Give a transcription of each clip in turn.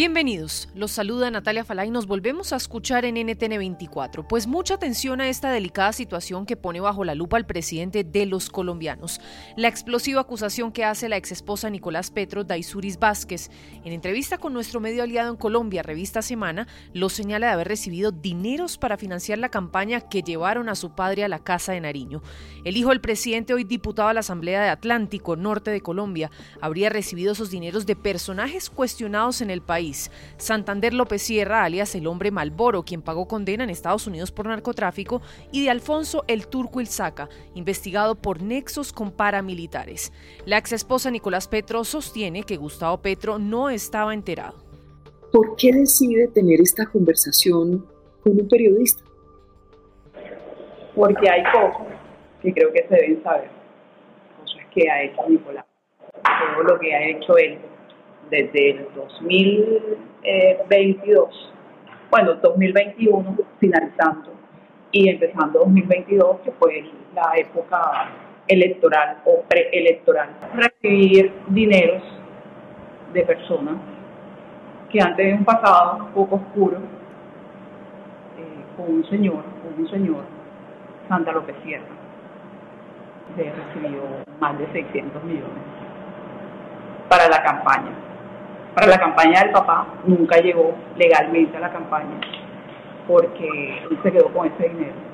Bienvenidos, los saluda Natalia Falá y nos volvemos a escuchar en NTN 24, pues mucha atención a esta delicada situación que pone bajo la lupa al presidente de los colombianos. La explosiva acusación que hace la exesposa Nicolás Petro Daisuris Vázquez. En entrevista con nuestro medio aliado en Colombia, Revista Semana, lo señala de haber recibido dineros para financiar la campaña que llevaron a su padre a la casa de Nariño. El hijo del presidente, hoy diputado a la Asamblea de Atlántico, norte de Colombia, habría recibido esos dineros de personajes cuestionados en el país Santander López Sierra, alias el hombre Malboro, quien pagó condena en Estados Unidos por narcotráfico, y de Alfonso el Turco Ilzaca, investigado por nexos con paramilitares. La ex esposa Nicolás Petro sostiene que Gustavo Petro no estaba enterado. ¿Por qué decide tener esta conversación con un periodista? Porque hay cosas que creo que se deben saber, cosas que ha hecho Nicolás, todo lo que ha hecho él desde el 2022, bueno, 2021 finalizando y empezando 2022, que fue la época electoral o preelectoral, recibir dineros de personas que han tenido un pasado un poco oscuro eh, con un señor, con un señor, Santa López Sierra, recibió más de 600 millones para la campaña para la campaña del papá, nunca llegó legalmente a la campaña porque se quedó con ese dinero.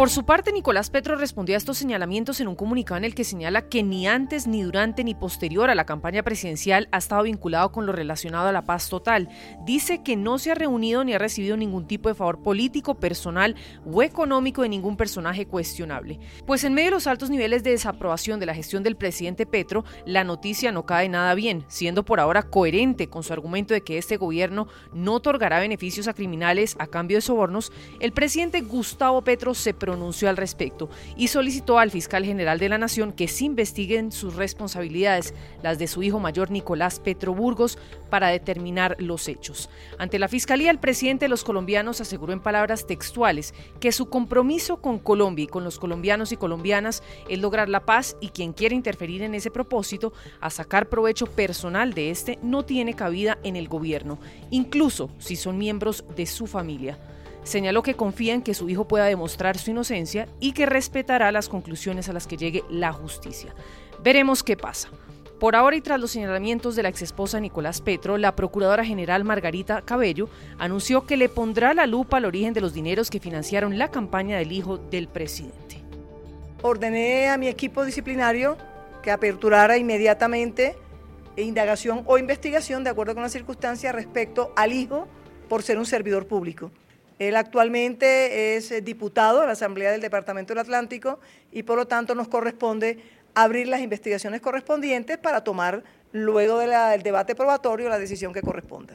Por su parte, Nicolás Petro respondió a estos señalamientos en un comunicado en el que señala que ni antes, ni durante, ni posterior a la campaña presidencial ha estado vinculado con lo relacionado a la paz total. Dice que no se ha reunido ni ha recibido ningún tipo de favor político, personal o económico de ningún personaje cuestionable. Pues en medio de los altos niveles de desaprobación de la gestión del presidente Petro, la noticia no cae nada bien, siendo por ahora coherente con su argumento de que este gobierno no otorgará beneficios a criminales a cambio de sobornos, el presidente Gustavo Petro se pronunció al respecto y solicitó al fiscal general de la Nación que se investiguen sus responsabilidades, las de su hijo mayor Nicolás Petro Burgos, para determinar los hechos. Ante la fiscalía, el presidente de los colombianos aseguró en palabras textuales que su compromiso con Colombia y con los colombianos y colombianas es lograr la paz y quien quiere interferir en ese propósito a sacar provecho personal de este no tiene cabida en el gobierno, incluso si son miembros de su familia. Señaló que confía en que su hijo pueda demostrar su inocencia y que respetará las conclusiones a las que llegue la justicia. Veremos qué pasa. Por ahora y tras los señalamientos de la exesposa Nicolás Petro, la Procuradora General Margarita Cabello anunció que le pondrá la lupa al origen de los dineros que financiaron la campaña del hijo del presidente. Ordené a mi equipo disciplinario que aperturara inmediatamente indagación o investigación de acuerdo con las circunstancias respecto al hijo por ser un servidor público. Él actualmente es eh, diputado en la Asamblea del Departamento del Atlántico y por lo tanto nos corresponde abrir las investigaciones correspondientes para tomar luego del debate probatorio la decisión que corresponda.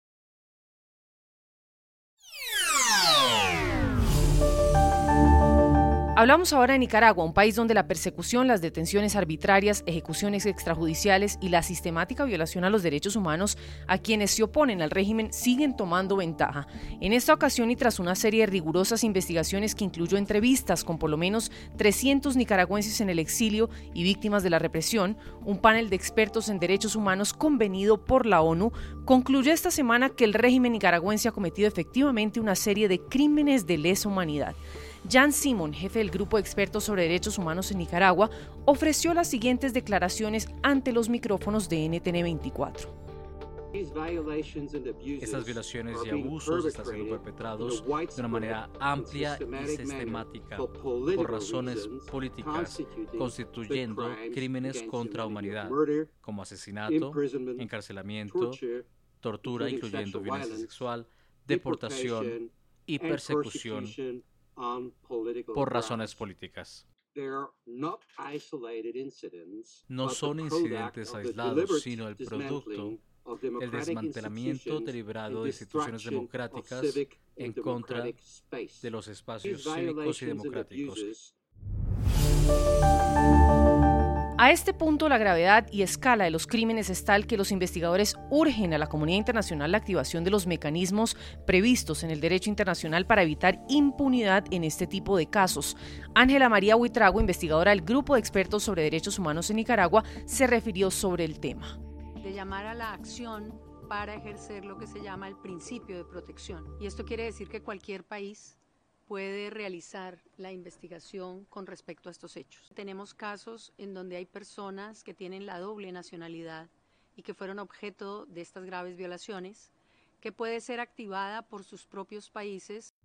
Hablamos ahora de Nicaragua, un país donde la persecución, las detenciones arbitrarias, ejecuciones extrajudiciales y la sistemática violación a los derechos humanos a quienes se oponen al régimen siguen tomando ventaja. En esta ocasión y tras una serie de rigurosas investigaciones que incluyó entrevistas con por lo menos 300 nicaragüenses en el exilio y víctimas de la represión, un panel de expertos en derechos humanos convenido por la ONU concluyó esta semana que el régimen nicaragüense ha cometido efectivamente una serie de crímenes de lesa humanidad. Jan Simon, jefe del Grupo de Expertos sobre Derechos Humanos en Nicaragua, ofreció las siguientes declaraciones ante los micrófonos de NTN 24. Estas violaciones y abusos están siendo perpetrados de una manera amplia y sistemática por razones políticas, constituyendo crímenes contra humanidad, como asesinato, encarcelamiento, tortura, incluyendo violencia sexual, deportación y persecución por razones políticas. no son incidentes aislados, sino el producto del desmantelamiento deliberado de instituciones democráticas en contra de los espacios cívicos y democráticos. A este punto, la gravedad y escala de los crímenes es tal que los investigadores urgen a la comunidad internacional la activación de los mecanismos previstos en el derecho internacional para evitar impunidad en este tipo de casos. Ángela María Huitrago, investigadora del Grupo de Expertos sobre Derechos Humanos en Nicaragua, se refirió sobre el tema. De llamar a la acción para ejercer lo que se llama el principio de protección. Y esto quiere decir que cualquier país puede realizar la investigación con respecto a estos hechos. Tenemos casos en donde hay personas que tienen la doble nacionalidad y que fueron objeto de estas graves violaciones, que puede ser activada por sus propios países.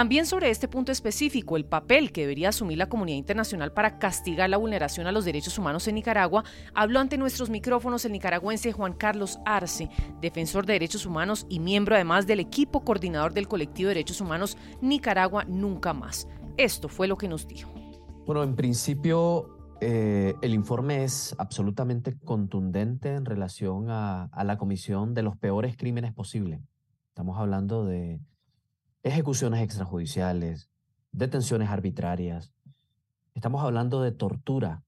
También sobre este punto específico, el papel que debería asumir la comunidad internacional para castigar la vulneración a los derechos humanos en Nicaragua, habló ante nuestros micrófonos el nicaragüense Juan Carlos Arce, defensor de derechos humanos y miembro además del equipo coordinador del colectivo de derechos humanos Nicaragua Nunca Más. Esto fue lo que nos dijo. Bueno, en principio eh, el informe es absolutamente contundente en relación a, a la comisión de los peores crímenes posibles. Estamos hablando de ejecuciones extrajudiciales, detenciones arbitrarias. Estamos hablando de tortura.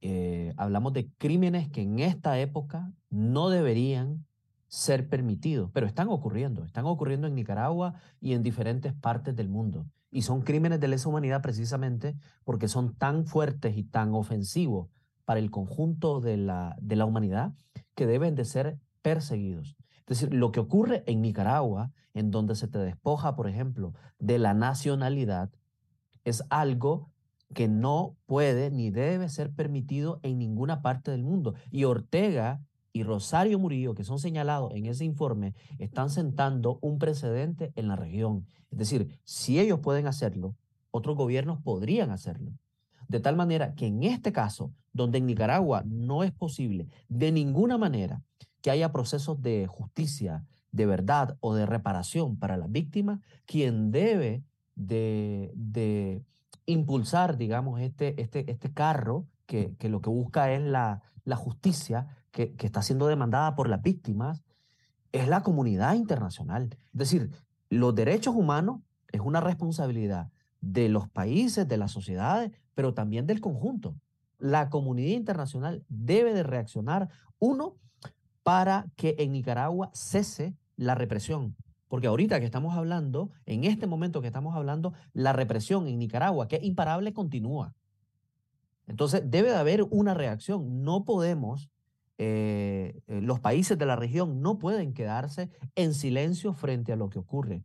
Eh, hablamos de crímenes que en esta época no deberían ser permitidos, pero están ocurriendo. Están ocurriendo en Nicaragua y en diferentes partes del mundo. Y son crímenes de lesa humanidad precisamente porque son tan fuertes y tan ofensivos para el conjunto de la, de la humanidad que deben de ser perseguidos. Es decir, lo que ocurre en Nicaragua, en donde se te despoja, por ejemplo, de la nacionalidad, es algo que no puede ni debe ser permitido en ninguna parte del mundo. Y Ortega y Rosario Murillo, que son señalados en ese informe, están sentando un precedente en la región. Es decir, si ellos pueden hacerlo, otros gobiernos podrían hacerlo. De tal manera que en este caso, donde en Nicaragua no es posible de ninguna manera que haya procesos de justicia, de verdad o de reparación para las víctimas, quien debe de, impulsar, digamos, este, este, este carro que, lo que busca es la, la justicia que, que está siendo demandada por las víctimas, es la comunidad internacional. Es decir, los derechos humanos es una responsabilidad de los países, de las sociedades, pero también del conjunto. La comunidad internacional debe de reaccionar, uno, para que en Nicaragua cese la represión. Porque ahorita que estamos hablando, en este momento que estamos hablando, la represión en Nicaragua, que es imparable, continúa. Entonces, debe de haber una reacción. No podemos, eh, eh, los países de la región no pueden quedarse en silencio frente a lo que ocurre.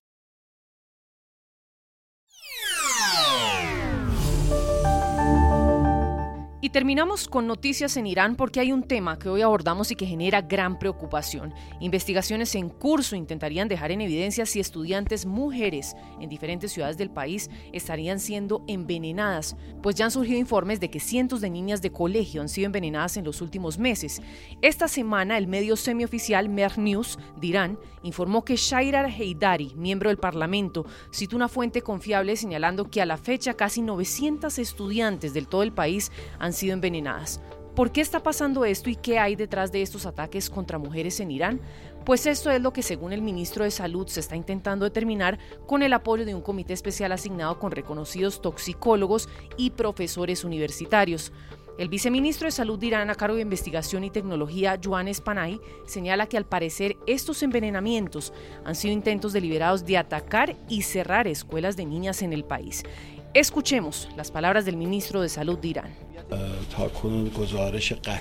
Y terminamos con noticias en Irán porque hay un tema que hoy abordamos y que genera gran preocupación. Investigaciones en curso intentarían dejar en evidencia si estudiantes mujeres en diferentes ciudades del país estarían siendo envenenadas, pues ya han surgido informes de que cientos de niñas de colegio han sido envenenadas en los últimos meses. Esta semana el medio semioficial Mer News de Irán informó que Shairar Heidari, miembro del Parlamento, citó una fuente confiable señalando que a la fecha casi 900 estudiantes del todo el país han sido envenenadas. ¿Por qué está pasando esto y qué hay detrás de estos ataques contra mujeres en Irán? Pues esto es lo que según el ministro de Salud se está intentando determinar con el apoyo de un comité especial asignado con reconocidos toxicólogos y profesores universitarios. El viceministro de Salud de Irán a cargo de Investigación y Tecnología, Joan Espanay, señala que al parecer estos envenenamientos han sido intentos deliberados de atacar y cerrar escuelas de niñas en el país. Escuchemos las palabras del ministro de Salud de Irán.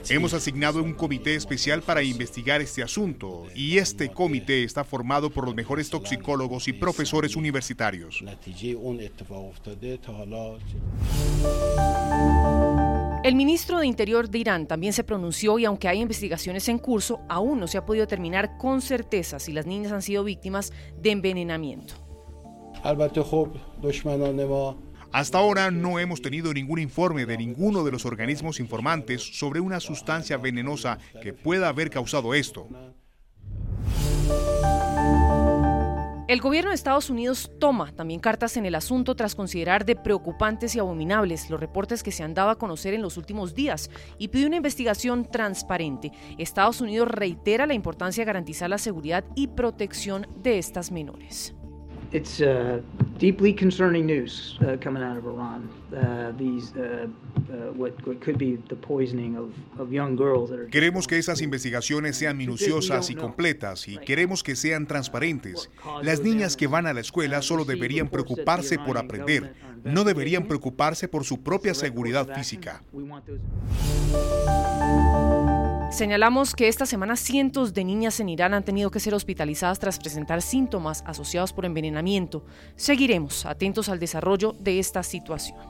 Hemos asignado un comité especial para investigar este asunto y este comité está formado por los mejores toxicólogos y profesores universitarios. El ministro de Interior de Irán también se pronunció y aunque hay investigaciones en curso, aún no se ha podido determinar con certeza si las niñas han sido víctimas de envenenamiento. Hasta ahora no hemos tenido ningún informe de ninguno de los organismos informantes sobre una sustancia venenosa que pueda haber causado esto. El gobierno de Estados Unidos toma también cartas en el asunto tras considerar de preocupantes y abominables los reportes que se han dado a conocer en los últimos días y pide una investigación transparente. Estados Unidos reitera la importancia de garantizar la seguridad y protección de estas menores. It's uh, deeply concerning news uh, coming out of Iran. Uh, these, uh, uh, what, what could be the poisoning of, of young girls that are Queremos que esas investigaciones sean minuciosas y completas y queremos que sean transparentes. Las niñas que van a la escuela solo deberían preocuparse por aprender, no deberían preocuparse por su propia seguridad física. Señalamos que esta semana cientos de niñas en Irán han tenido que ser hospitalizadas tras presentar síntomas asociados por envenenamiento. Seguiremos atentos al desarrollo de esta situación.